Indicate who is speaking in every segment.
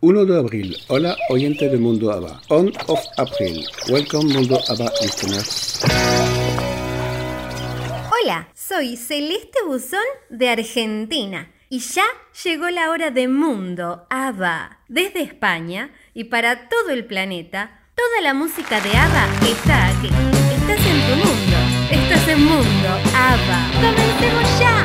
Speaker 1: 1 de abril. Hola, oyente de Mundo ABBA. On of April. Welcome, Mundo ABBA listeners.
Speaker 2: Hola, soy Celeste Buzón de Argentina y ya llegó la hora de Mundo ABBA. Desde España y para todo el planeta, toda la música de ABBA está aquí. Estás en tu mundo. Estás en Mundo ABBA. ¡Comencemos ya!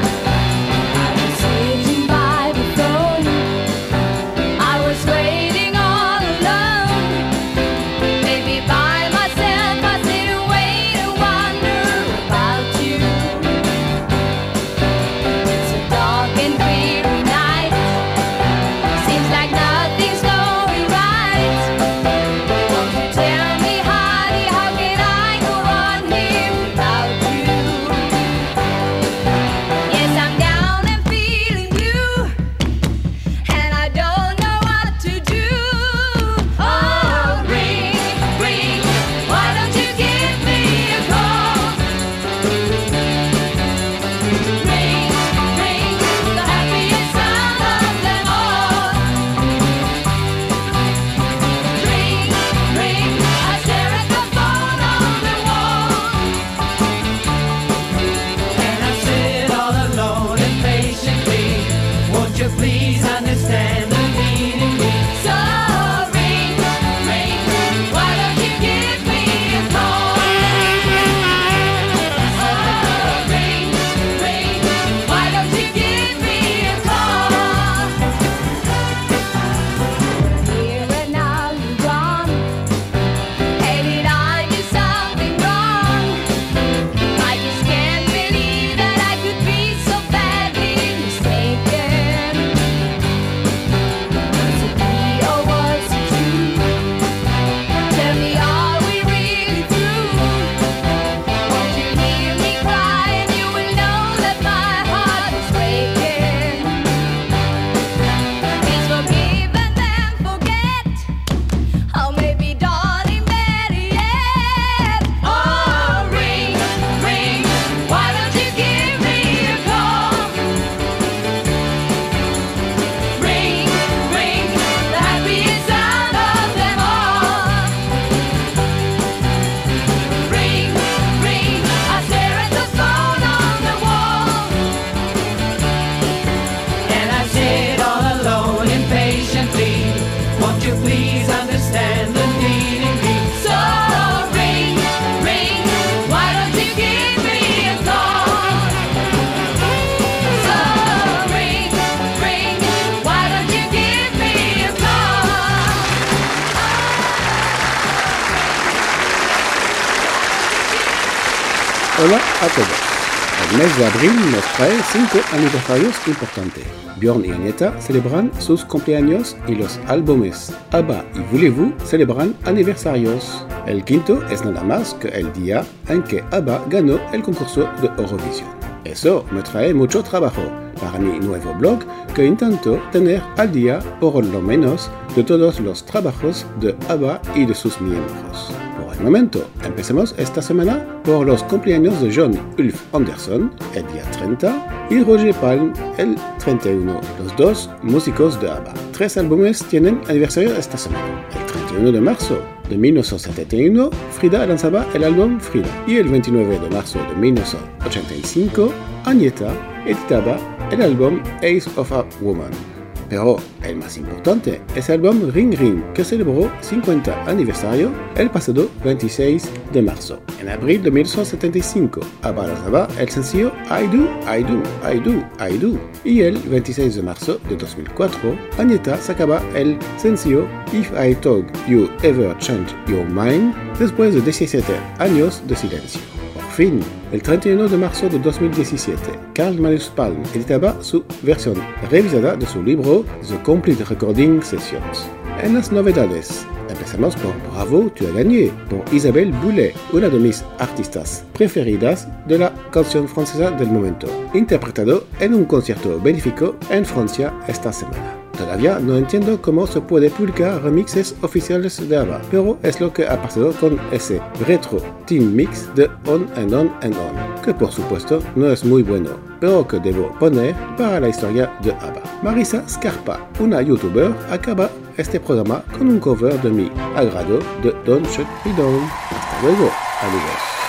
Speaker 1: Nos trae cinco aniversarios importantes. Björn y Agneta celebran sus cumpleaños y los álbumes ABBA y Voulez-vous celebran aniversarios. El quinto es nada más que el día en que ABBA ganó el concurso de Eurovisión. Eso me trae mucho trabajo para mi nuevo blog que intento tener al día por lo menos de todos los trabajos de ABBA y de sus miembros. Momento, empecemos esta semana por los cumpleaños de John Ulf Anderson, el día 30, y Roger Palm, el 31, los dos músicos de ABBA. Tres álbumes tienen aniversario esta semana. El 31 de marzo de 1971, Frida lanzaba el álbum Frida, y el 29 de marzo de 1985, Agneta editaba el álbum Ace of a Woman. Pero el más importante es el álbum Ring Ring, que celebró 50 aniversario el pasado 26 de marzo. En abril de 1975, ABBA lanzaba el sencillo I Do, I Do, I Do, I Do. Y el 26 de marzo de 2004, Agneta sacaba el sencillo If I Told You Ever Change Your Mind, después de 17 años de silencio. Fin, el 31 de marzo de 2017, Carl Magnus Palm editaba su versión revisada de su libro The Complete Recording Sessions. En las novedades, empezamos por Bravo, tu as gagné, por Isabelle Boulet, una de mis artistas preferidas de la canción francesa del momento, interpretado en un concierto benéfico en Francia esta semana. Todavía no entiendo cómo se puede publicar remixes oficiales de ABBA, pero es lo que ha pasado con ese retro team mix de On and On and On, que por supuesto no es muy bueno, pero que debo poner para la historia de ABBA. Marisa Scarpa, una youtuber, acaba este programa con un cover de mi agrado de Don't Shut Me Down. Hasta luego, amigos.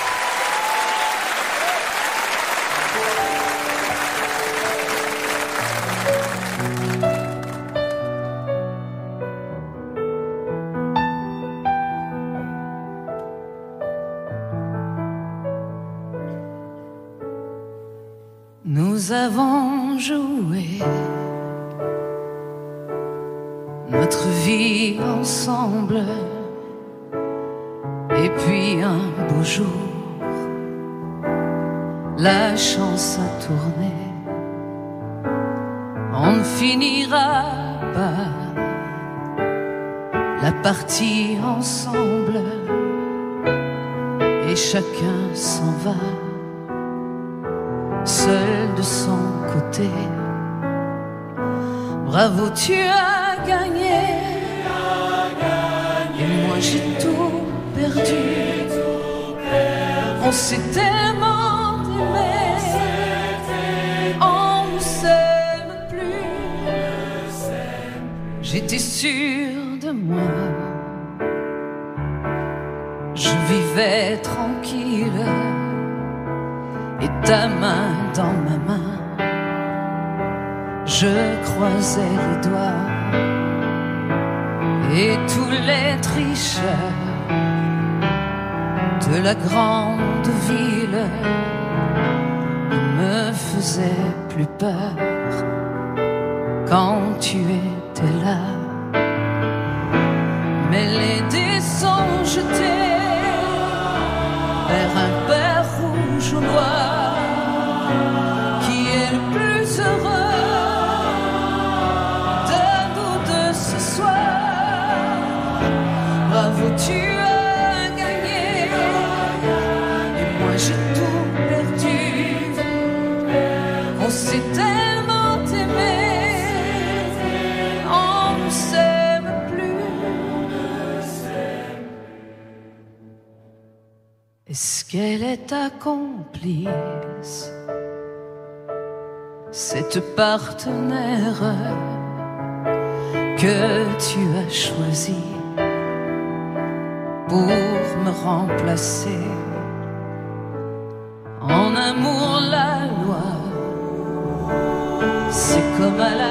Speaker 3: Bravo, tu as gagné. Et moi j'ai tout perdu. On s'est tellement aimé. On ne s'aime plus. J'étais sûr de moi. Je vivais tranquille et ta main dans ma main. Je croisais les doigts et tous les tricheurs de la grande ville ne me faisaient plus peur quand tu étais là. Mais les dés sont jetés vers un père rouge ou noir Est-ce qu'elle est ta complice Cette partenaire que tu as choisi pour me remplacer. En amour la loi C'est comme à la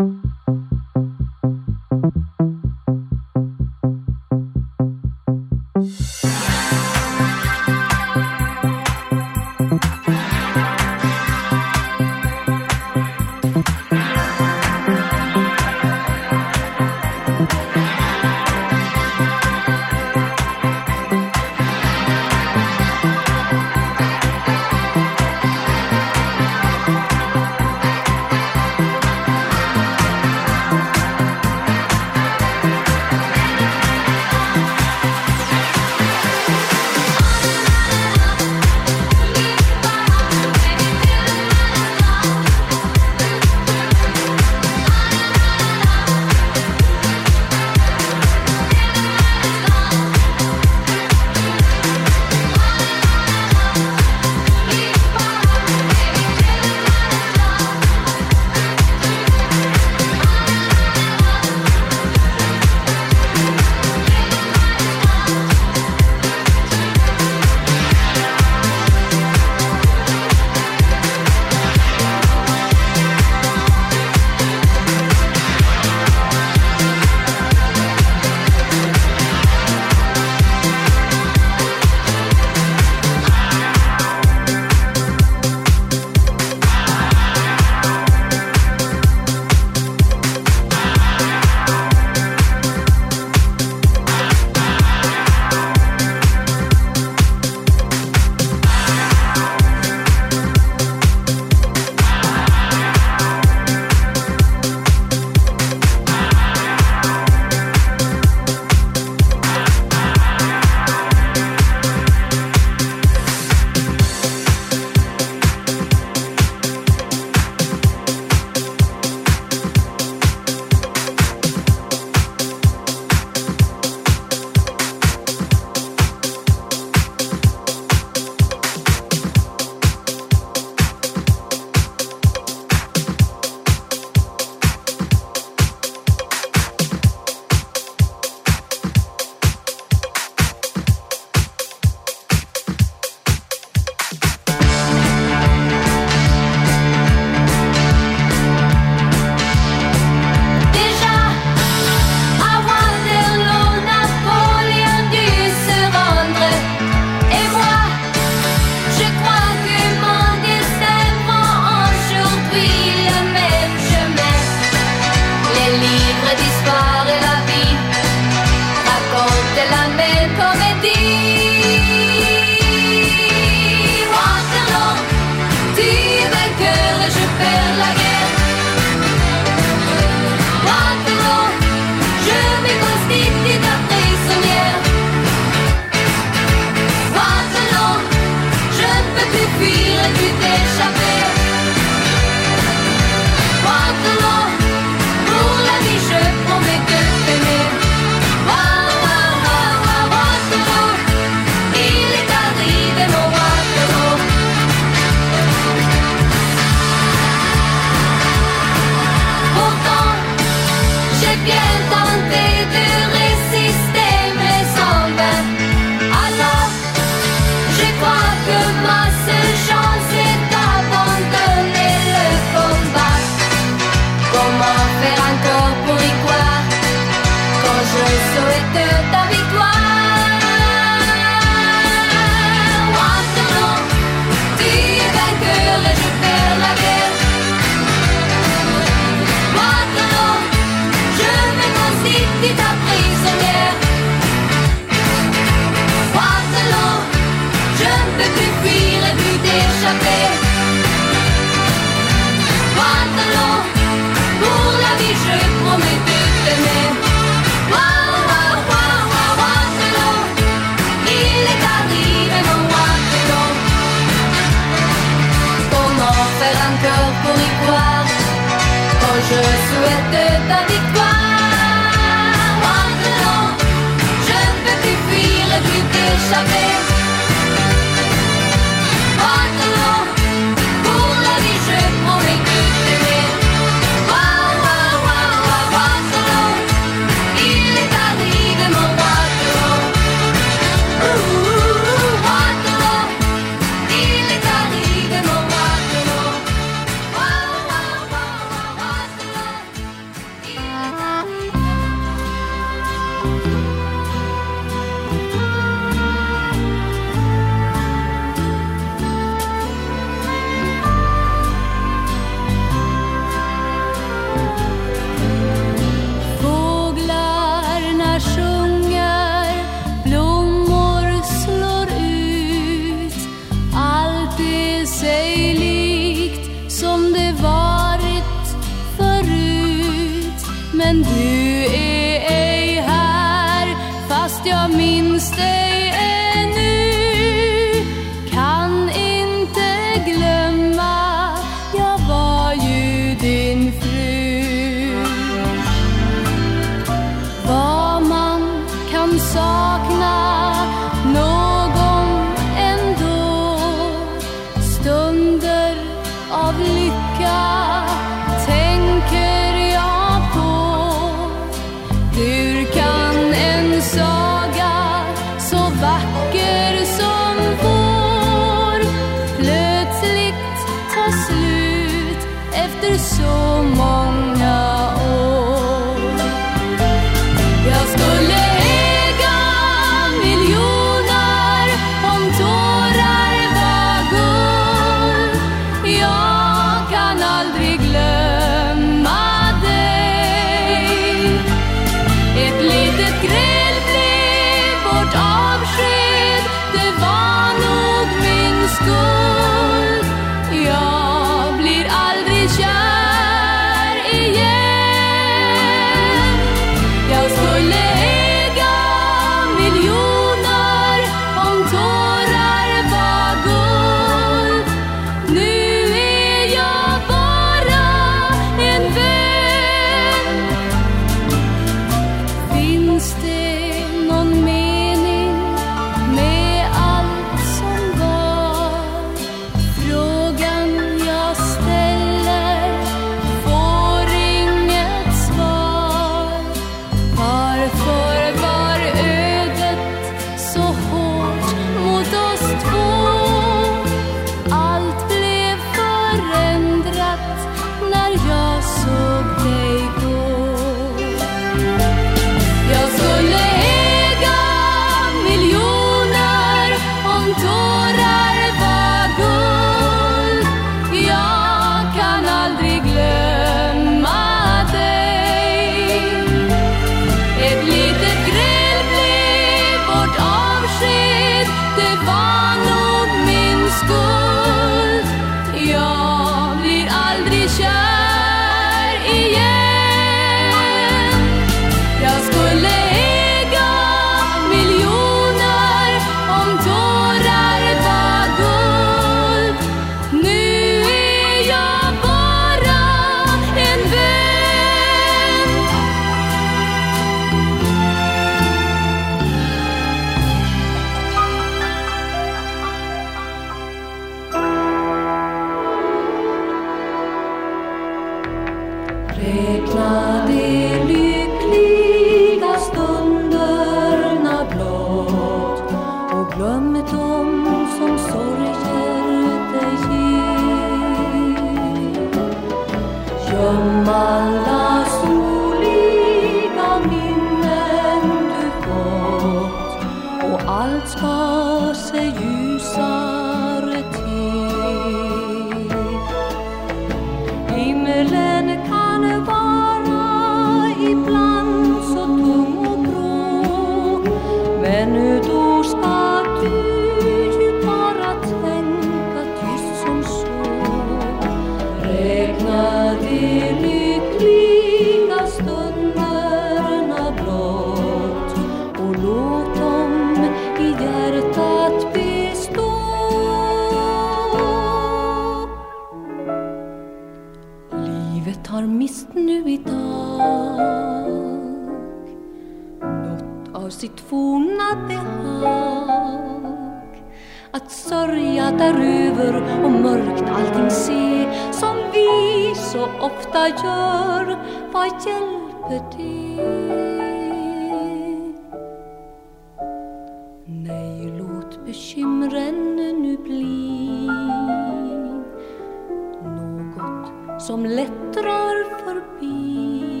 Speaker 2: som lätt drar förbi.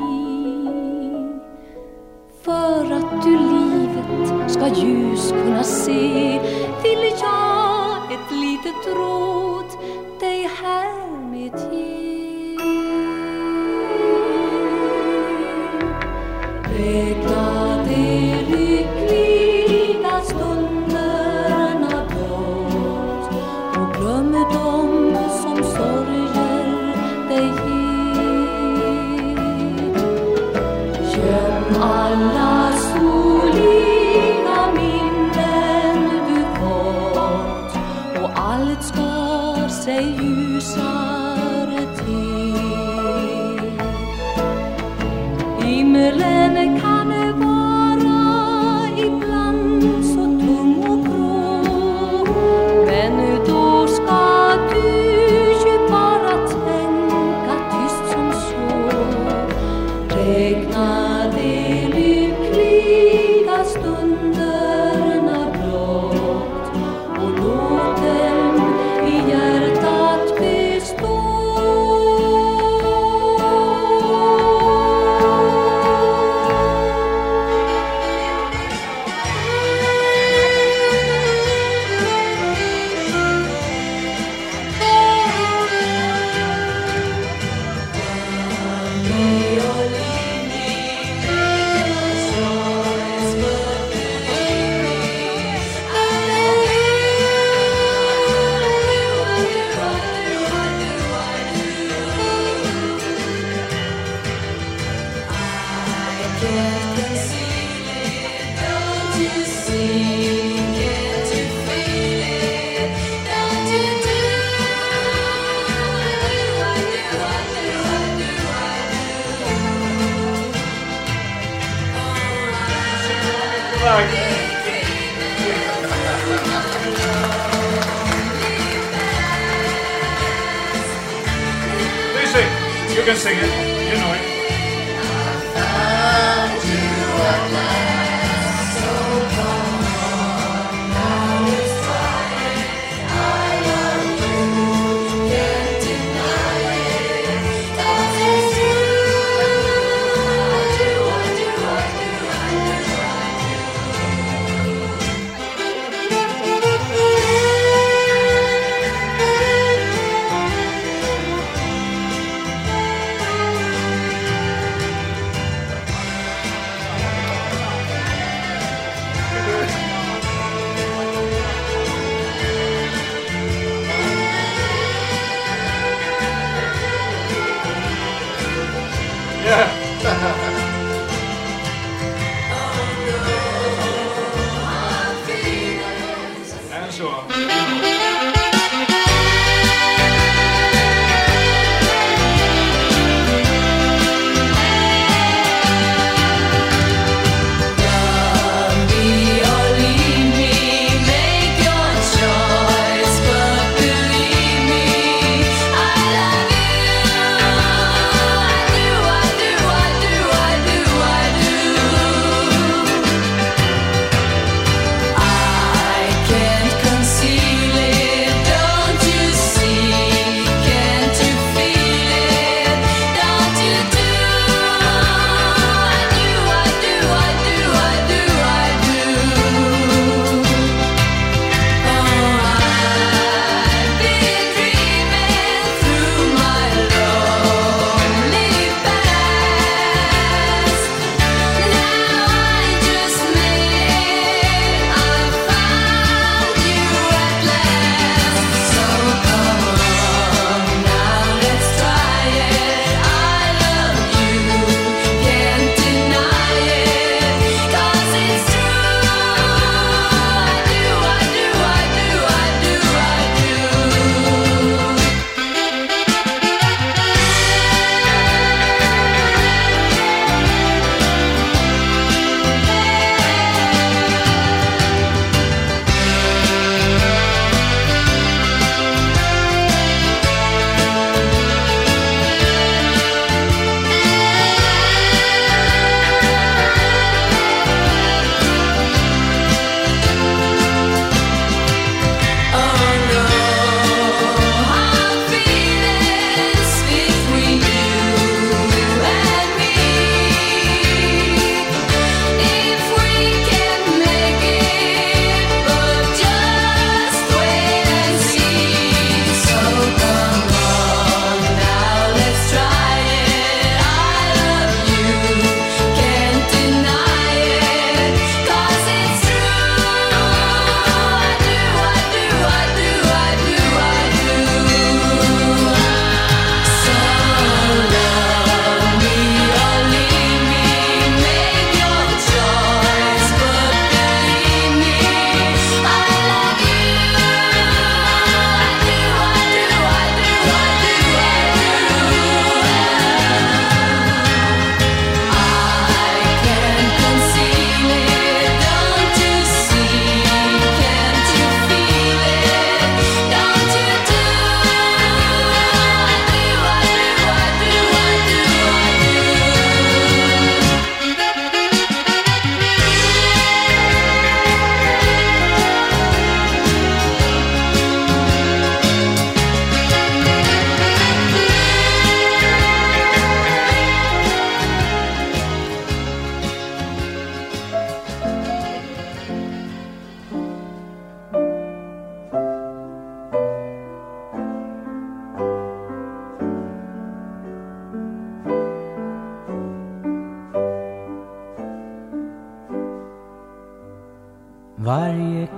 Speaker 2: För att du livet ska ljus kunna se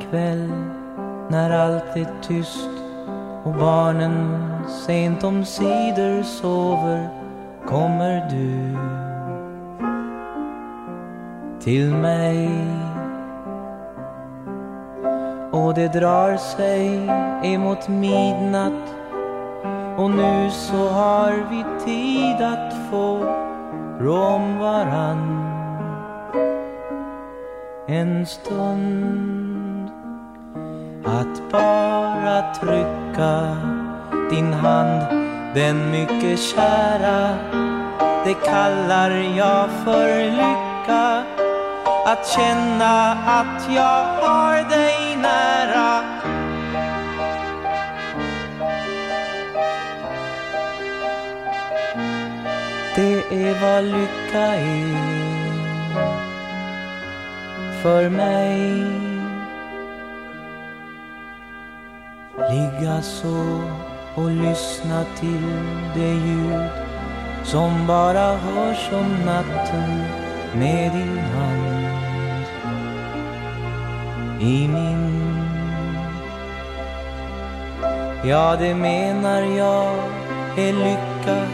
Speaker 4: kväll när allt är tyst och barnen sent om sidor sover kommer du till mig. Och det drar sig emot midnatt och nu så har vi tid att få rå om varann en stund att bara trycka din hand. Den mycket kära det kallar jag för lycka. Att känna att jag har dig nära. Det är vad lycka är för mig. Ligga så och lyssna till det ljud som bara hörs om natten med din hand i min. Ja, det menar jag är lycka.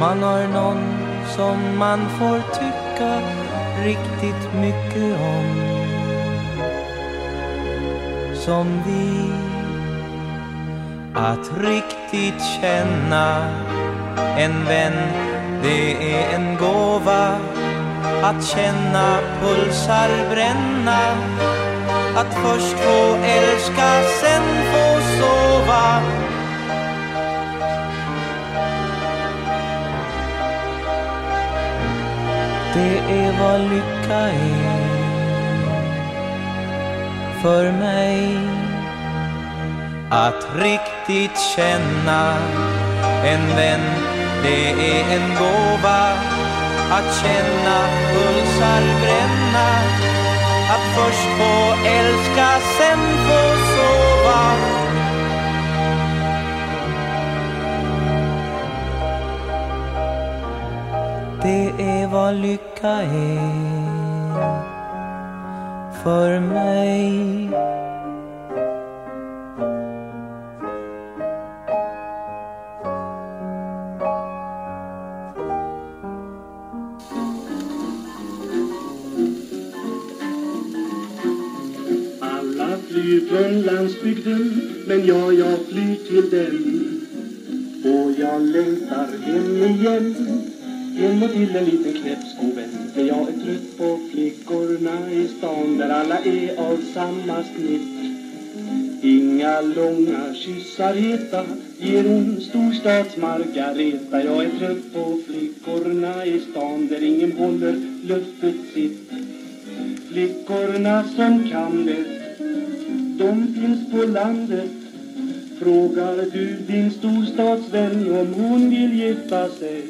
Speaker 4: Man har någon som man får tycka riktigt mycket om. Som vi att riktigt känna. En vän Det är en gåva Att känna. Pulsar bränna. Att först få älska, sen få sova. Det är vad lycka är. För mig. Att riktigt känna. En vän Det är en gåva Att känna. Pulsar bränna. Att först få älska, sen få sova. Det är vad lycka är för mig.
Speaker 5: Till en liten knäppskovän. För jag är trött på flickorna i stan, där alla är av samma snitt. Inga långa kyssar heta ger hon storstads Margareta. Jag är trött på flickorna i stan, där ingen håller löftet sitt. Flickorna som kan det, de finns på landet. Frågar du din storstadsvän om hon vill gifta sig?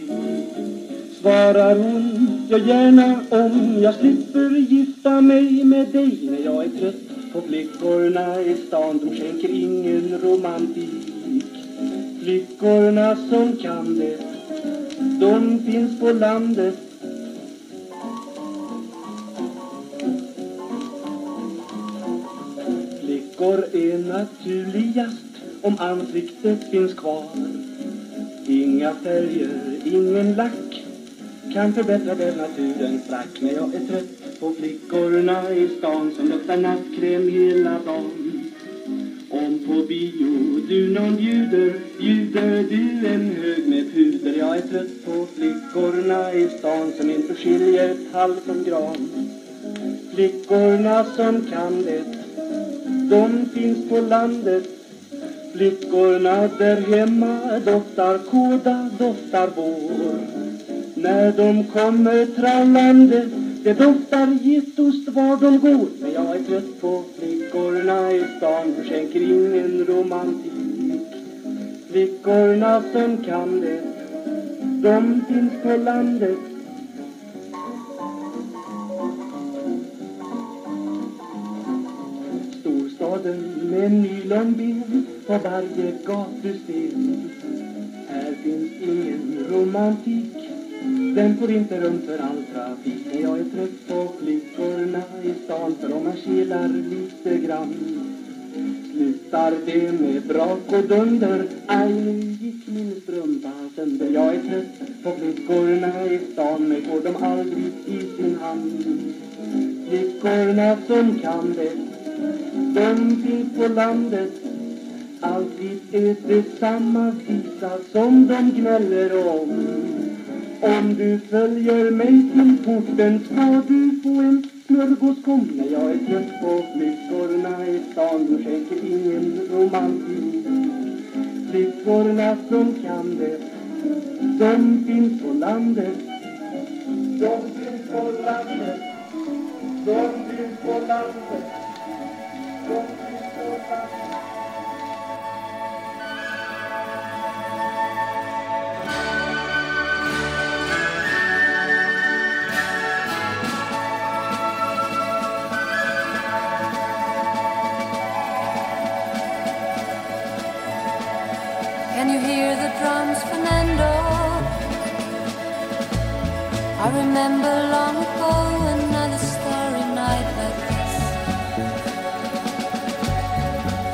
Speaker 5: Svarar hon, ja gärna om jag slipper gifta mig med dig. När jag är trött på flickorna i stan, de skänker ingen romantik. Flickorna som kan det, de finns på landet. Flickor är naturligast om ansiktet finns kvar. Inga färger, ingen lack kan förbättra den naturens frack. Men jag är trött på flickorna i stan som luktar nattkräm hela dagen. Om på bio du någon bjuder, bjuder du en hög med puder. Jag är trött på flickorna i stan som inte skiljer tall från gran. Flickorna som kan det, de finns på landet. Flickorna där hemma doftar kåda, doftar vår. När de kommer trallande, det doftar getost var de går. Men jag är trött på flickorna i stan, de skänker ingen romantik. Flickorna som kan det, de finns på landet. Storstaden med nylonben på varje gatusten. Här finns ingen romantik, den får inte rum för all trafik. Men jag är trött på flickorna i stan för de marscherar lite grann. slutar det med brak och dunder? Aj, nu gick min strumpa sönder. Jag är trött på flickorna i stan Mig får de aldrig i sin hand. Flickorna som kan det De finns på landet. Alltid är det samma visa som de gnäller om. Om du följer mig till porten ska du få en smörgåskom När jag är trött på flickorna i stan De skänker ingen romantik. Flickorna som kan det De finns på landet. De finns på landet. De finns på landet. De finns på landet.
Speaker 6: Drums, Fernando? I remember long ago another starry night like this.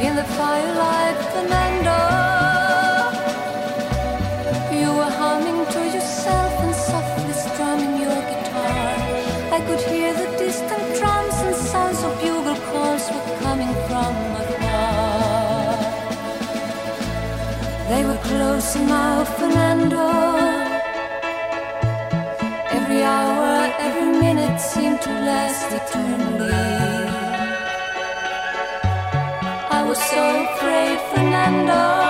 Speaker 6: In the firelight, Fernando, They were close now, Fernando. Every hour, every minute seemed to last eternally. I was so afraid, Fernando.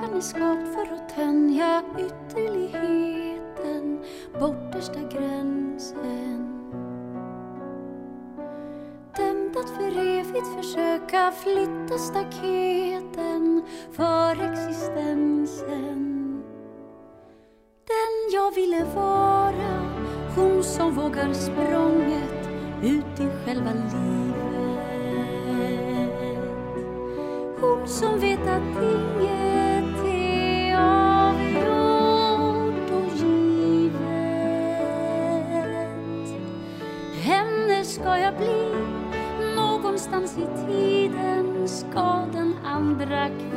Speaker 2: Människan är skapt för att tänja ytterligheten, bortersta gränsen. Dömd att för evigt försöka flytta staketen för existensen. Den jag ville vara, hon som vågar språnget ut i själva livet. Hon
Speaker 7: som vackra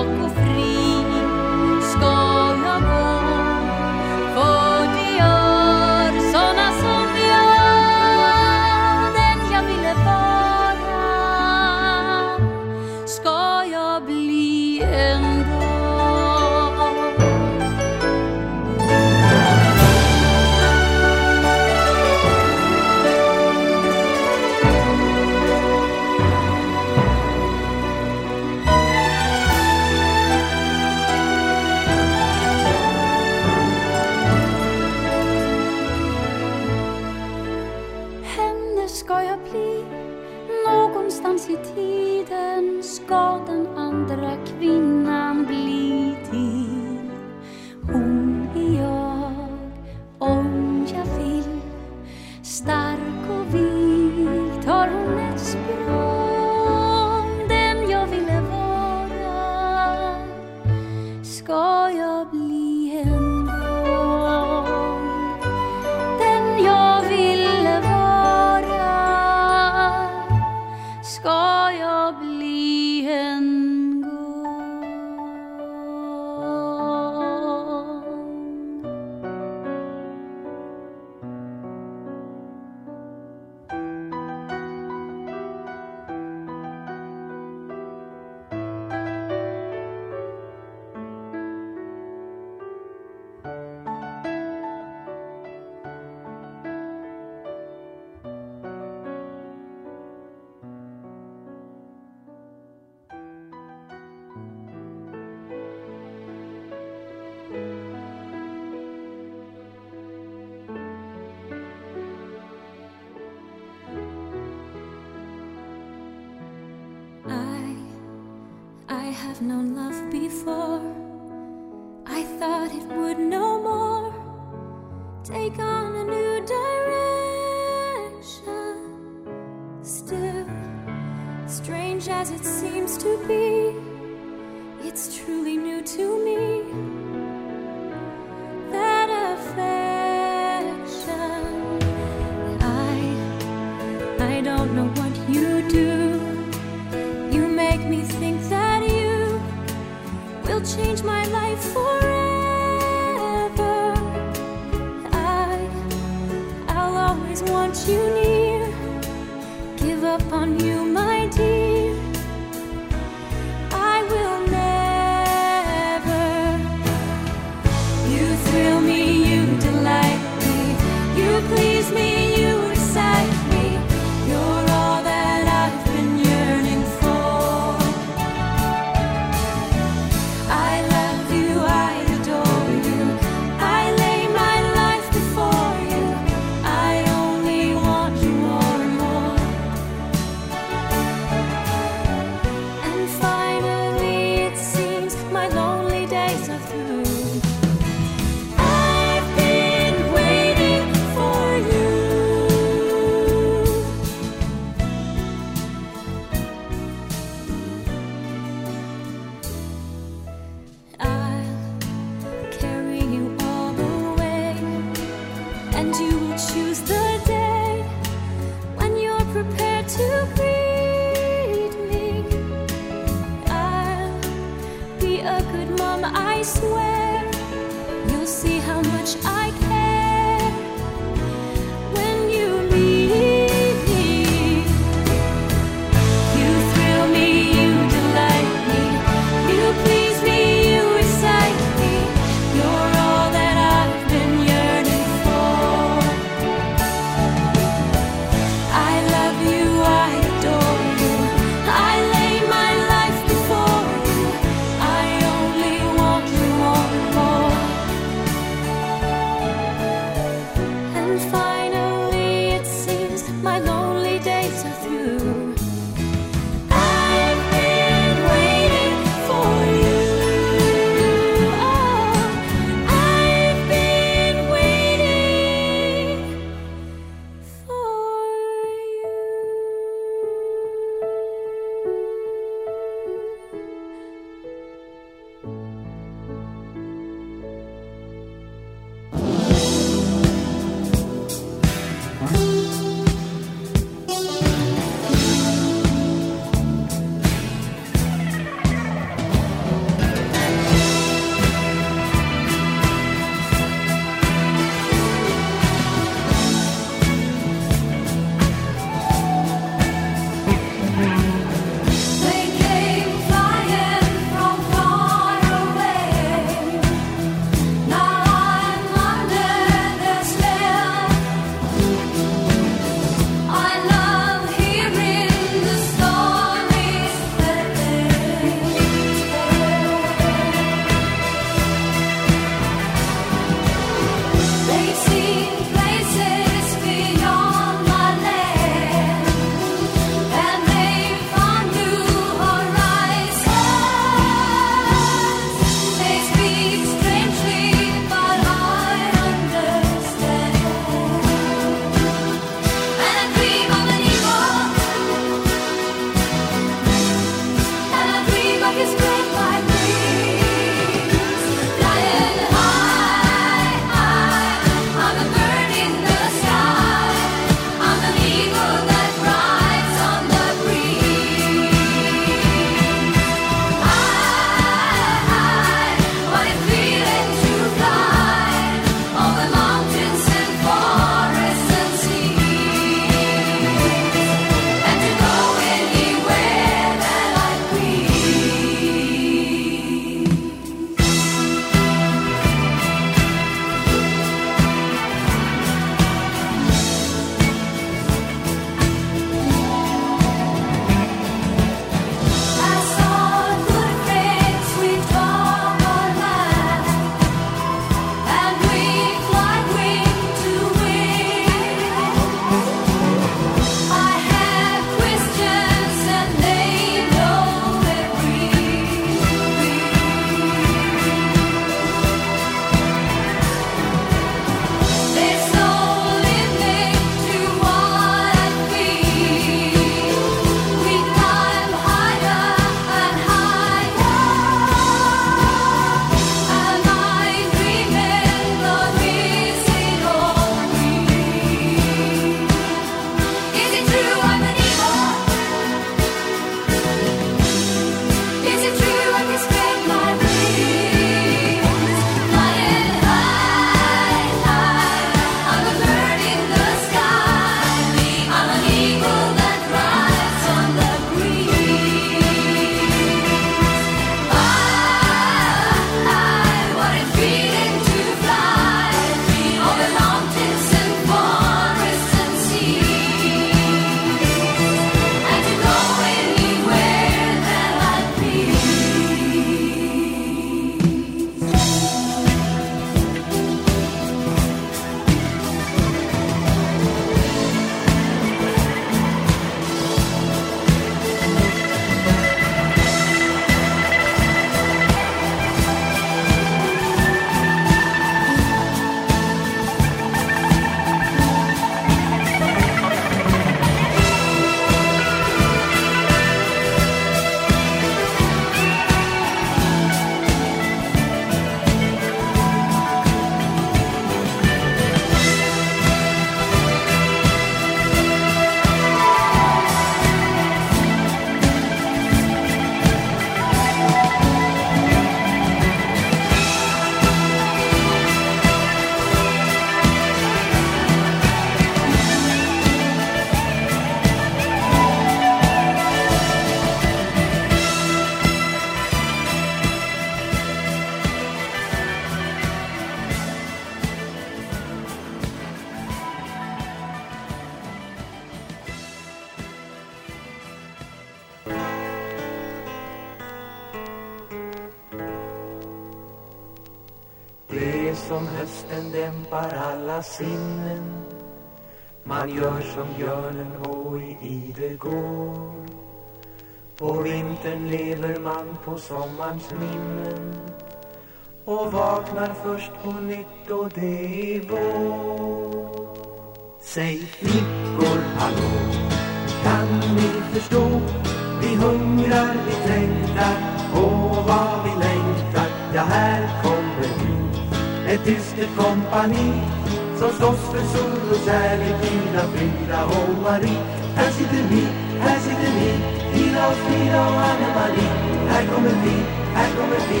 Speaker 7: för sol och kärlek, Ida, Frida och Marie. Här sitter vi, här sitter ni, Ida och Frida och Anne-Marie Här kommer vi, här kommer vi,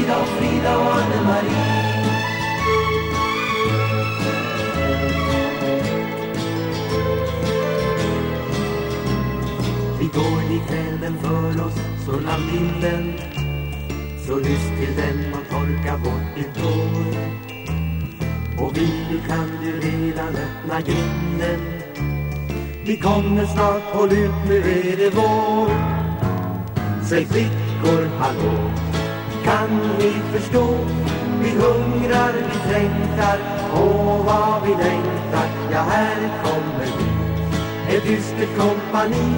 Speaker 7: Ida och Frida och Anne-Marie Vi går dit kvällen för oss så namn vinden Så lyss till den och torkar bort ditt hår och vill du kan du redan öppna grinden. Vi kommer snart, håll ut, nu är det vår. Säg flickor, hallå, kan ni förstå? Vi hungrar, vi trängtar, åh vad vi längtar. Ja, här kommer vi. Ett dystert kompani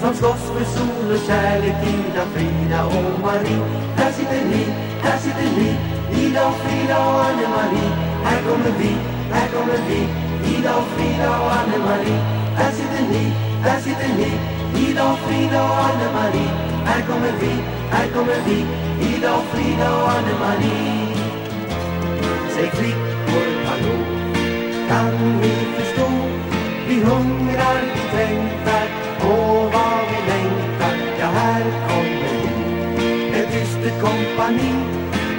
Speaker 7: som slåss för sol och kärlek Ida, Frida och Marie. Här sitter ni, här sitter ni Ida och Frida och Anne-Marie. Här kommer vi, här kommer vi. Ida och Frida och Anne-Marie. Här sitter ni, där sitter ni. Ida och Frida och Anne-Marie. Här kommer vi, här kommer vi. Ida och Frida och Anne-Marie. Säg flickor, hallå. Kan ni förstå? Vi hungrar, vi trängtar Åh, vad vi längtar. Ja, här kommer vi. Ett dystert kompani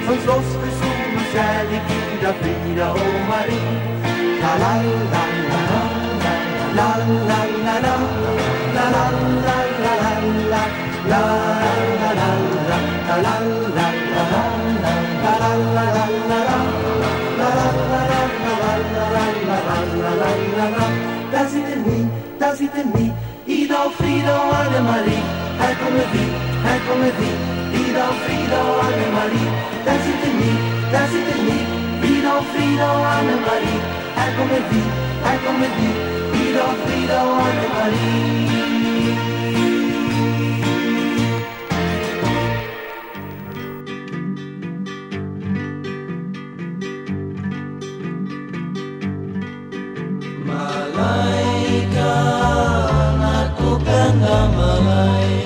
Speaker 7: Som slåss för sol och kärlek. Ida, Frida och Marie La la la la la La la la la La la la la la la La la la la La la la la la La la la la la la La la la la la la La la la la la la Där sitter ni, där sitter ni Ida och Frida och Anne-Marie Ida och Frida och Anne-Marie Där sitter ni, där sitter ni Frido, oh, Frido, oh, Anne Marie, här kommer vi, här kommer vi. Frido, oh, Frido, Anne Marie.
Speaker 4: Malaika, anakku kanda malaika.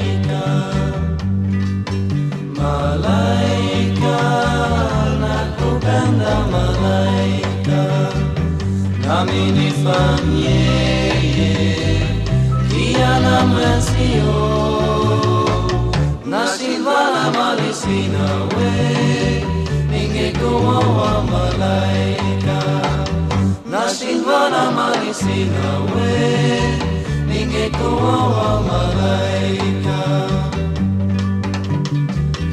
Speaker 4: spamieje, ja nam rezio, naši dvana mali we, inge kumova malajka. Naši dvana mali we, inge kumova malajka.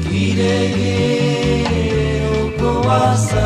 Speaker 4: Kire ge, ukova sa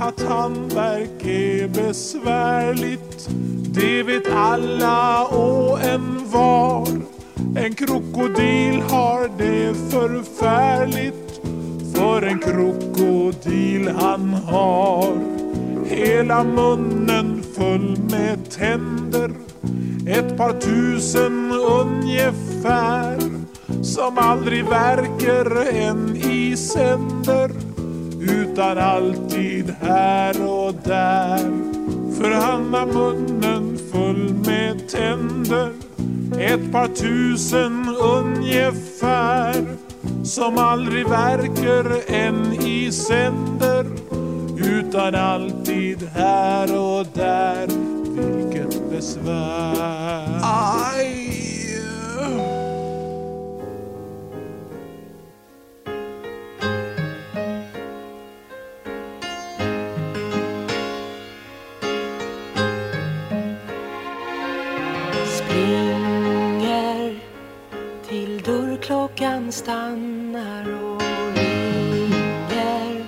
Speaker 8: Att handverk är besvärligt. Det vet alla och en var. En krokodil har det förfärligt. För en krokodil han har. Hela munnen full med tänder. Ett par tusen ungefär. Som aldrig verkar än i sänder utan alltid här och där. För han har munnen full med tänder, ett par tusen ungefär, som aldrig verkar än i sänder, utan alltid här och där. Vilket besvär. Aj!
Speaker 9: Stannar och ringer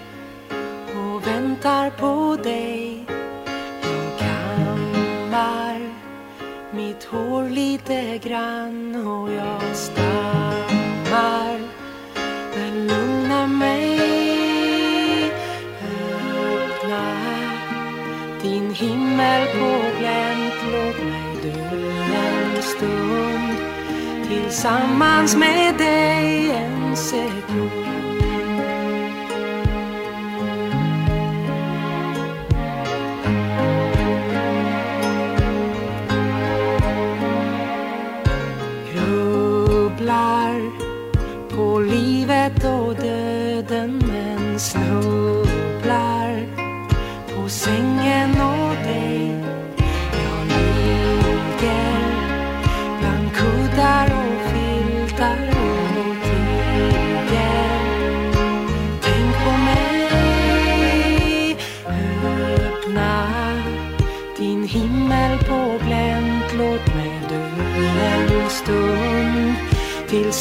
Speaker 9: och väntar på dig. Jag kammar mitt hår lite grann och jag stammar men lugna mig. Öppna din himmel på glänt, låt mig dö en stund tillsammans med dig en sekund.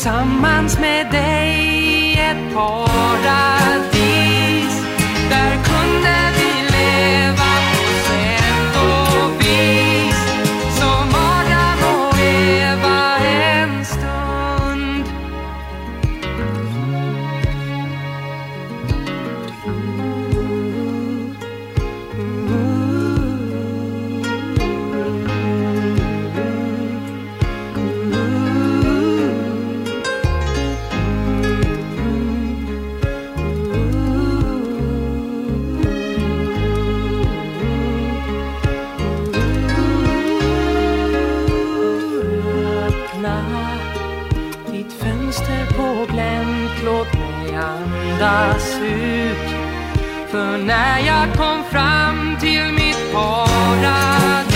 Speaker 9: Tillsammans med dig. Ett paradis, andas ut. För när jag kom fram till mitt paradis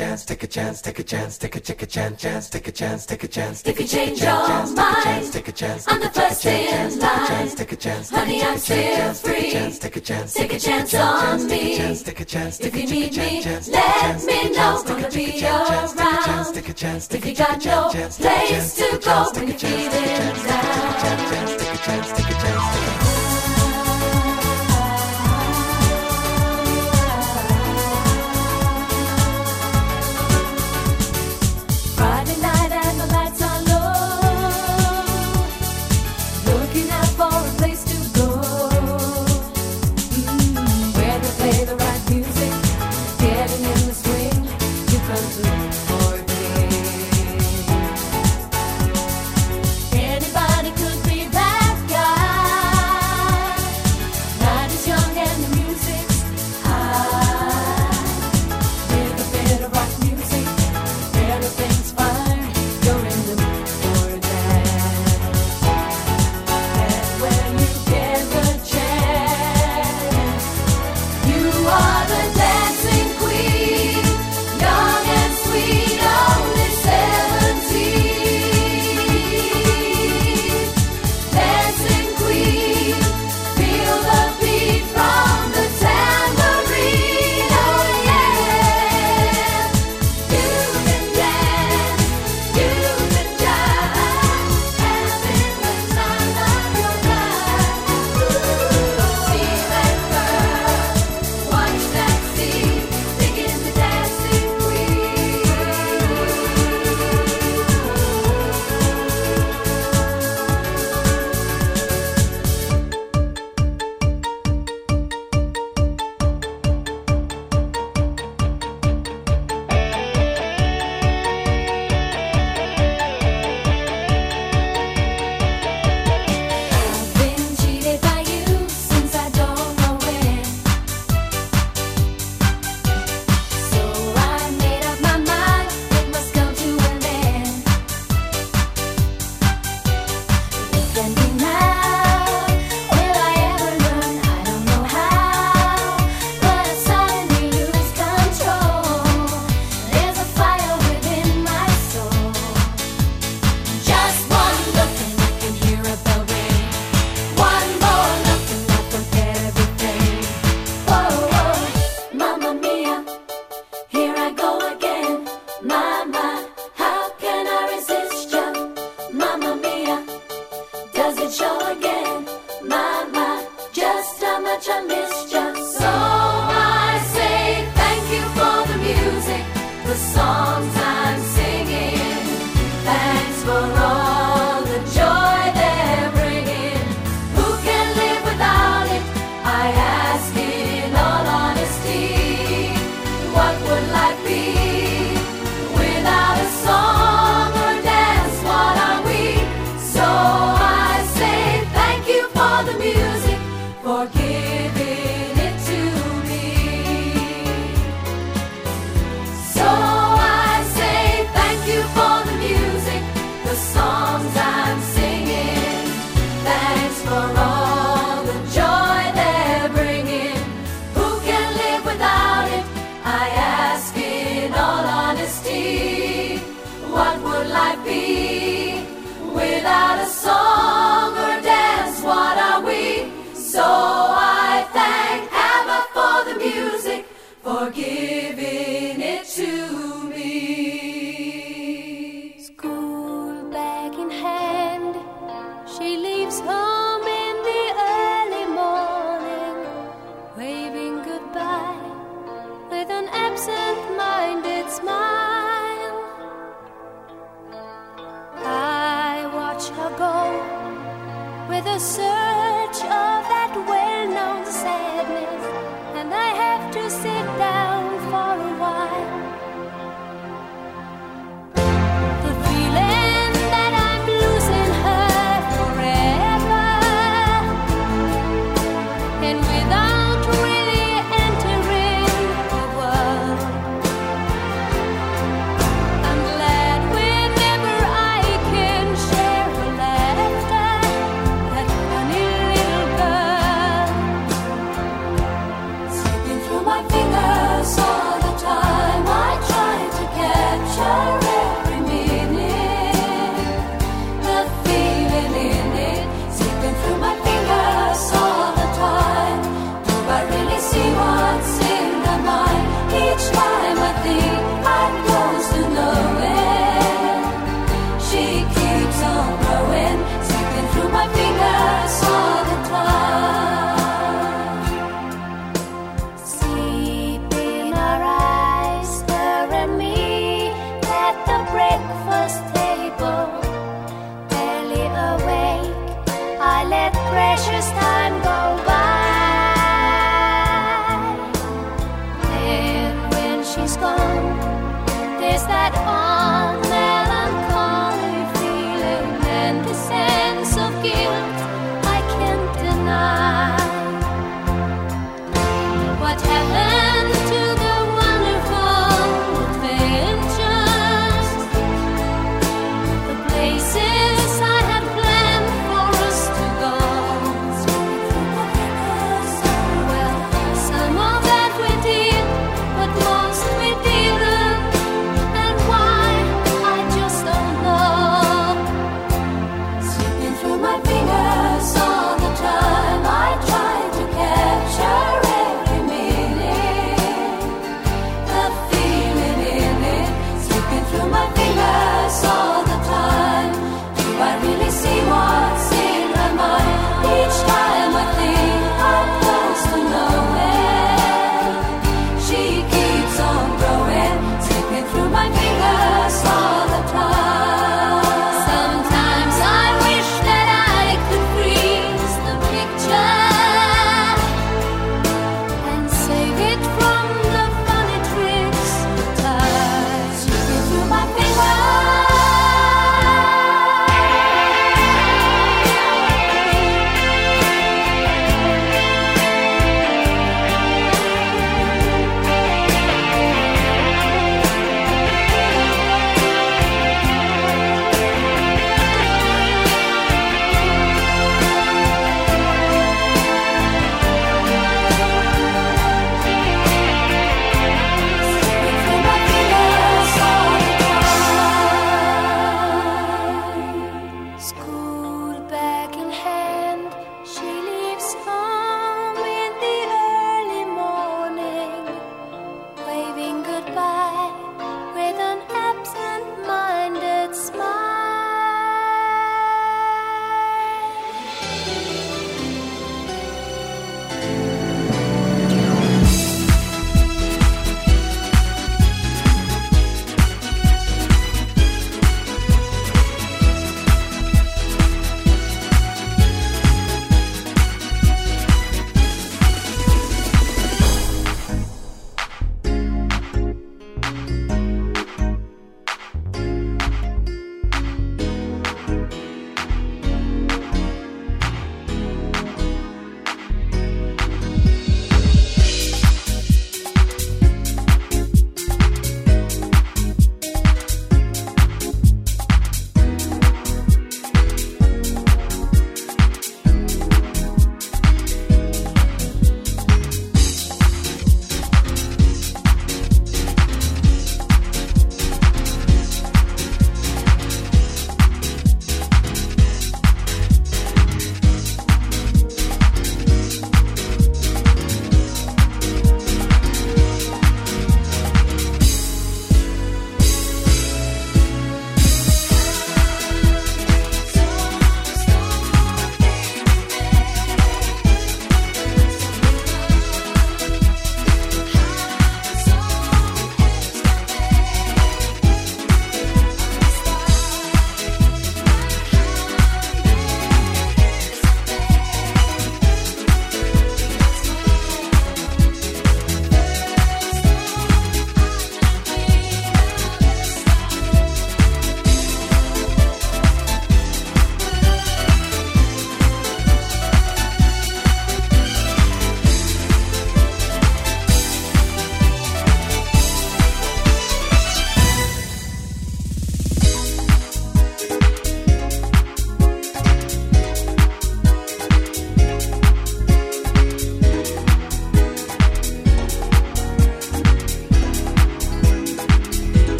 Speaker 6: chance, take a chance, take a chance, take a take a chance, chance, take a chance, take a chance. take a
Speaker 3: change your mind,
Speaker 6: take a chance,
Speaker 3: I'm the first in line.
Speaker 6: Take a chance,
Speaker 3: honey, I'm still free.
Speaker 6: Take a chance,
Speaker 3: take a chance on me.
Speaker 6: Take a chance,
Speaker 3: if you need me, let me know. Gonna be around.
Speaker 6: Take a chance,
Speaker 3: if you got no place to go when you're feeling
Speaker 6: down. Take a chance, take a chance, take a chance.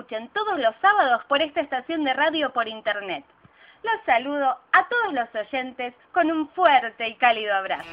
Speaker 10: escuchen todos los sábados por esta estación de radio por internet. Los saludo a todos los oyentes con un fuerte y cálido abrazo.